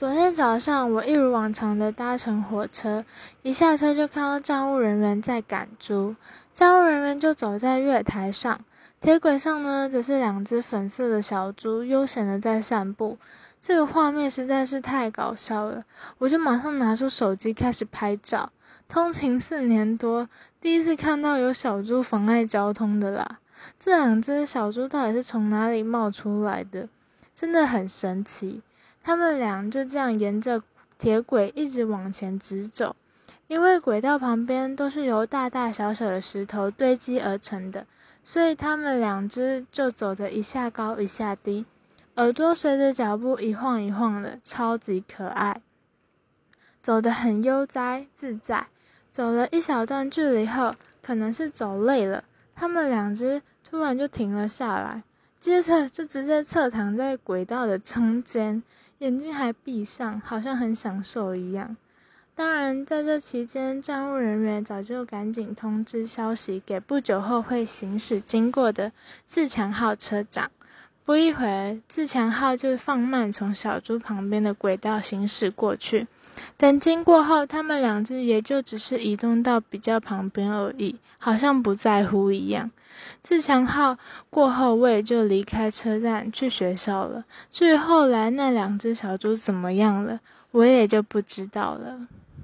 昨天早上，我一如往常的搭乘火车，一下车就看到站务人员在赶猪。站务人员就走在月台上，铁轨上呢，则是两只粉色的小猪悠闲的在散步。这个画面实在是太搞笑了，我就马上拿出手机开始拍照。通勤四年多，第一次看到有小猪妨碍交通的啦。这两只小猪到底是从哪里冒出来的？真的很神奇。他们俩就这样沿着铁轨一直往前直走，因为轨道旁边都是由大大小小的石头堆积而成的，所以他们两只就走得一下高一下低，耳朵随着脚步一晃一晃的，超级可爱，走得很悠哉自在。走了一小段距离后，可能是走累了，他们两只突然就停了下来，接着就直接侧躺在轨道的中间。眼睛还闭上，好像很享受一样。当然，在这期间，站务人员早就赶紧通知消息给不久后会行驶经过的自强号车长。不一会儿，自强号就放慢从小猪旁边的轨道行驶过去。等经过后，他们两只也就只是移动到比较旁边而已，好像不在乎一样。自强号过后，我也就离开车站去学校了。至于后来那两只小猪怎么样了，我也就不知道了。